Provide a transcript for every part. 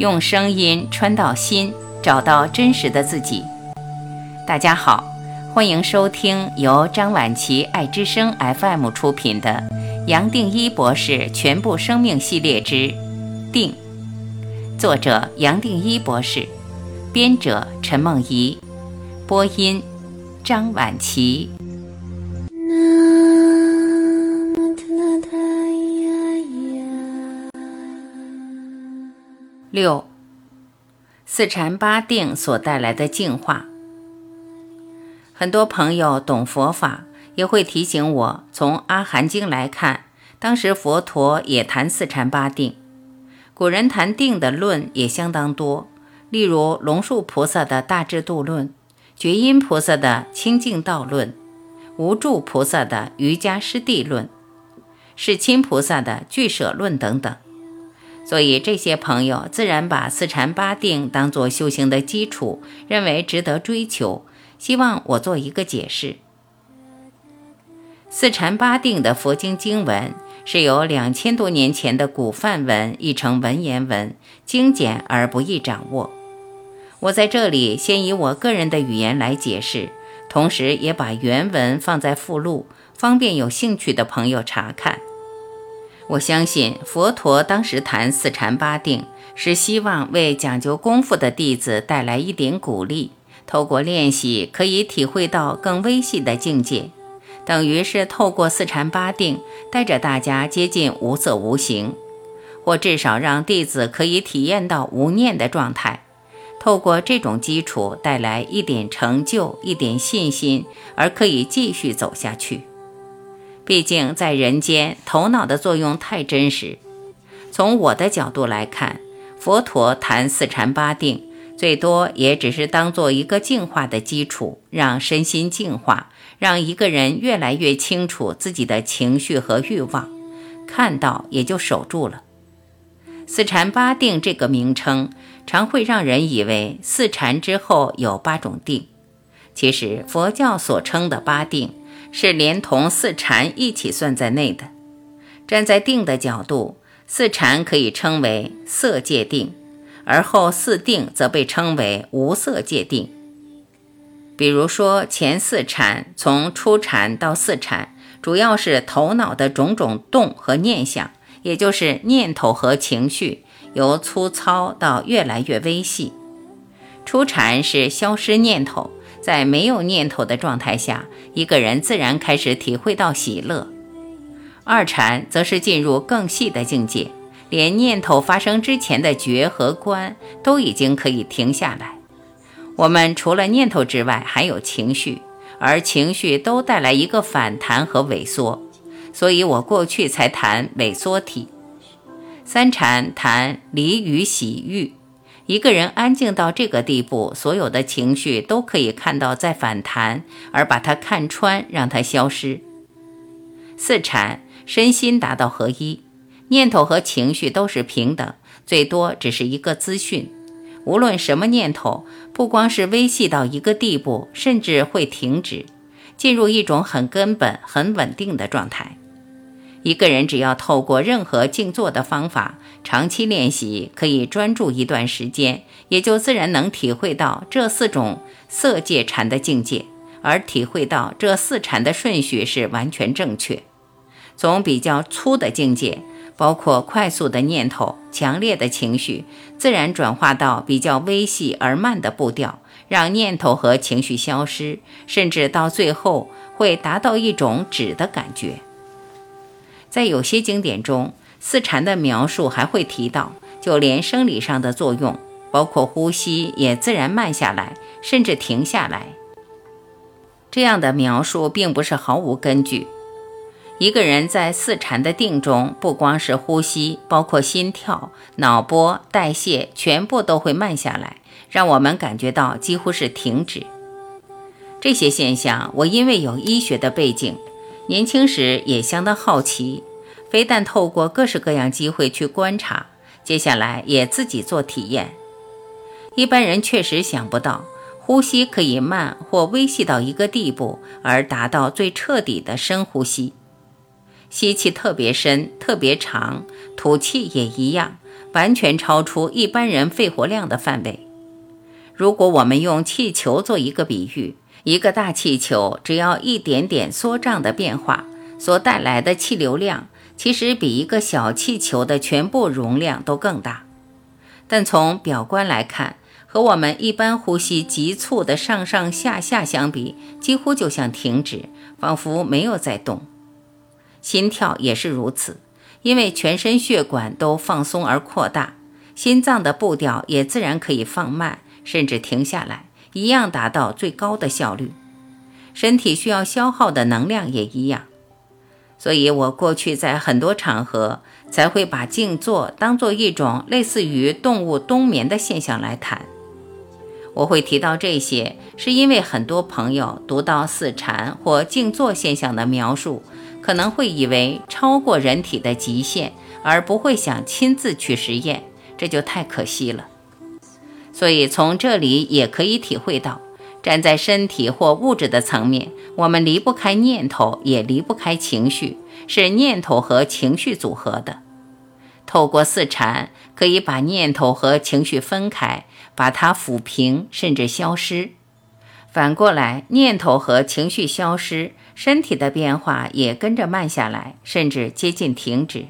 用声音穿到心，找到真实的自己。大家好，欢迎收听由张晚琪爱之声 FM 出品的《杨定一博士全部生命系列之定》，作者杨定一博士，编者陈梦怡，播音张晚琪。六，四禅八定所带来的净化。很多朋友懂佛法，也会提醒我，从《阿含经》来看，当时佛陀也谈四禅八定。古人谈定的论也相当多，例如龙树菩萨的大智度论、觉音菩萨的清净道论、无著菩萨的瑜伽师地论、世亲菩萨的俱舍论等等。所以这些朋友自然把四禅八定当作修行的基础，认为值得追求，希望我做一个解释。四禅八定的佛经经文是由两千多年前的古梵文译成文言文，精简而不易掌握。我在这里先以我个人的语言来解释，同时也把原文放在附录，方便有兴趣的朋友查看。我相信佛陀当时谈四禅八定，是希望为讲究功夫的弟子带来一点鼓励，透过练习可以体会到更微细的境界，等于是透过四禅八定带着大家接近无色无形，或至少让弟子可以体验到无念的状态，透过这种基础带来一点成就、一点信心，而可以继续走下去。毕竟在人间，头脑的作用太真实。从我的角度来看，佛陀谈四禅八定，最多也只是当做一个净化的基础，让身心净化，让一个人越来越清楚自己的情绪和欲望，看到也就守住了。四禅八定这个名称，常会让人以为四禅之后有八种定，其实佛教所称的八定。是连同四禅一起算在内的。站在定的角度，四禅可以称为色界定，而后四定则被称为无色界定。比如说，前四禅从初禅到四禅，主要是头脑的种种动和念想，也就是念头和情绪，由粗糙到越来越微细。初禅是消失念头。在没有念头的状态下，一个人自然开始体会到喜乐。二禅则是进入更细的境界，连念头发生之前的觉和观都已经可以停下来。我们除了念头之外，还有情绪，而情绪都带来一个反弹和萎缩，所以我过去才谈萎缩体。三禅谈离与喜欲。一个人安静到这个地步，所有的情绪都可以看到在反弹，而把它看穿，让它消失。四禅身心达到合一，念头和情绪都是平等，最多只是一个资讯。无论什么念头，不光是微细到一个地步，甚至会停止，进入一种很根本、很稳定的状态。一个人只要透过任何静坐的方法，长期练习，可以专注一段时间，也就自然能体会到这四种色界禅的境界，而体会到这四禅的顺序是完全正确。从比较粗的境界，包括快速的念头、强烈的情绪，自然转化到比较微细而慢的步调，让念头和情绪消失，甚至到最后会达到一种止的感觉。在有些经典中，四禅的描述还会提到，就连生理上的作用，包括呼吸也自然慢下来，甚至停下来。这样的描述并不是毫无根据。一个人在四禅的定中，不光是呼吸，包括心跳、脑波、代谢，全部都会慢下来，让我们感觉到几乎是停止。这些现象，我因为有医学的背景。年轻时也相当好奇，非但透过各式各样机会去观察，接下来也自己做体验。一般人确实想不到，呼吸可以慢或微细到一个地步，而达到最彻底的深呼吸。吸气特别深、特别长，吐气也一样，完全超出一般人肺活量的范围。如果我们用气球做一个比喻，一个大气球只要一点点缩胀的变化，所带来的气流量，其实比一个小气球的全部容量都更大。但从表观来看，和我们一般呼吸急促的上上下下相比，几乎就像停止，仿佛没有在动。心跳也是如此，因为全身血管都放松而扩大，心脏的步调也自然可以放慢，甚至停下来，一样达到最高的效率。身体需要消耗的能量也一样。所以我过去在很多场合才会把静坐当做一种类似于动物冬眠的现象来谈。我会提到这些，是因为很多朋友读到死禅或静坐现象的描述，可能会以为超过人体的极限，而不会想亲自去实验，这就太可惜了。所以从这里也可以体会到，站在身体或物质的层面，我们离不开念头，也离不开情绪，是念头和情绪组合的。透过四禅，可以把念头和情绪分开，把它抚平，甚至消失。反过来，念头和情绪消失，身体的变化也跟着慢下来，甚至接近停止。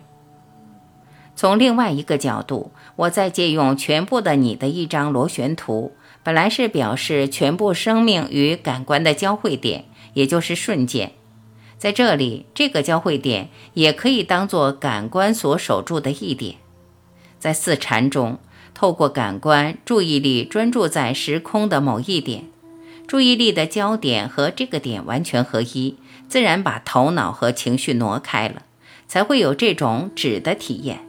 从另外一个角度，我再借用全部的你的一张螺旋图，本来是表示全部生命与感官的交汇点，也就是瞬间。在这里，这个交汇点也可以当做感官所守住的一点。在四禅中，透过感官，注意力专注在时空的某一点，注意力的焦点和这个点完全合一，自然把头脑和情绪挪开了，才会有这种止的体验。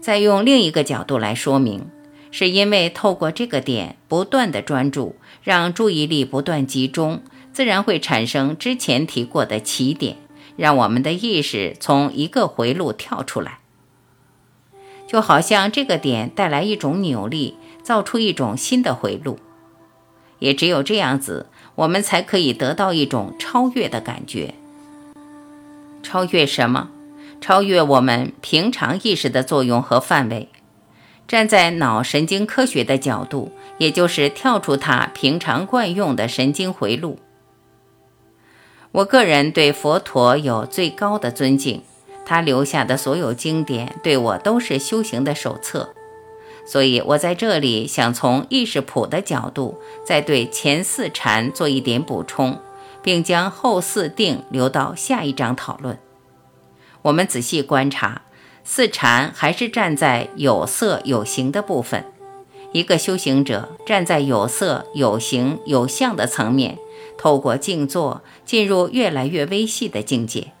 再用另一个角度来说明，是因为透过这个点不断的专注，让注意力不断集中。自然会产生之前提过的起点，让我们的意识从一个回路跳出来，就好像这个点带来一种扭力，造出一种新的回路。也只有这样子，我们才可以得到一种超越的感觉。超越什么？超越我们平常意识的作用和范围。站在脑神经科学的角度，也就是跳出他平常惯用的神经回路。我个人对佛陀有最高的尊敬，他留下的所有经典对我都是修行的手册，所以我在这里想从意识谱的角度，再对前四禅做一点补充，并将后四定留到下一章讨论。我们仔细观察，四禅还是站在有色有形的部分，一个修行者站在有色有形有相的层面。透过静坐，进入越来越微细的境界，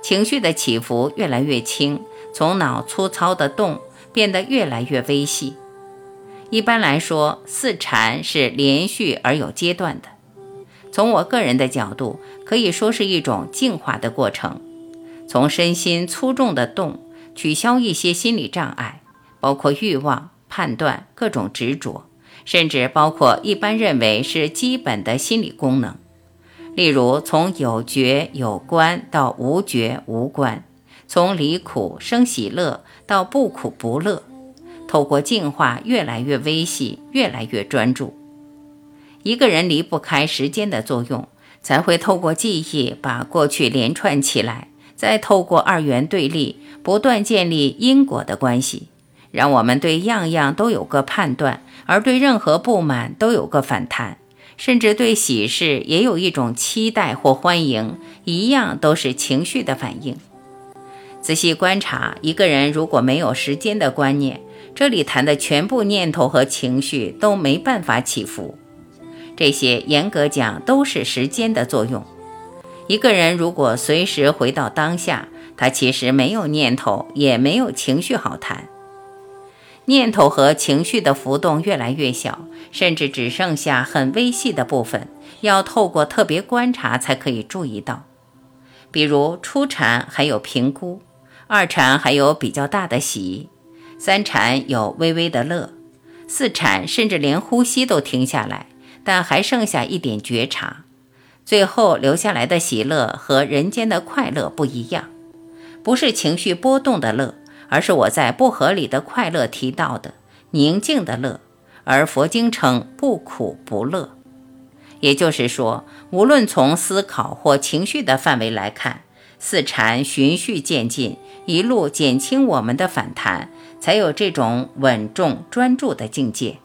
情绪的起伏越来越轻，从脑粗糙的动变得越来越微细。一般来说，四禅是连续而有阶段的。从我个人的角度，可以说是一种净化的过程，从身心粗重的动，取消一些心理障碍，包括欲望、判断、各种执着。甚至包括一般认为是基本的心理功能，例如从有觉有观到无觉无观，从离苦生喜乐到不苦不乐，透过净化越来越微细，越来越专注。一个人离不开时间的作用，才会透过记忆把过去连串起来，再透过二元对立，不断建立因果的关系。让我们对样样都有个判断，而对任何不满都有个反弹，甚至对喜事也有一种期待或欢迎，一样都是情绪的反应。仔细观察，一个人如果没有时间的观念，这里谈的全部念头和情绪都没办法起伏。这些严格讲都是时间的作用。一个人如果随时回到当下，他其实没有念头，也没有情绪好谈。念头和情绪的浮动越来越小，甚至只剩下很微细的部分，要透过特别观察才可以注意到。比如初禅还有评估，二禅还有比较大的喜，三禅有微微的乐，四禅甚至连呼吸都停下来，但还剩下一点觉察。最后留下来的喜乐和人间的快乐不一样，不是情绪波动的乐。而是我在不合理的快乐提到的宁静的乐，而佛经称不苦不乐。也就是说，无论从思考或情绪的范围来看，四禅循序渐进，一路减轻我们的反弹，才有这种稳重专注的境界。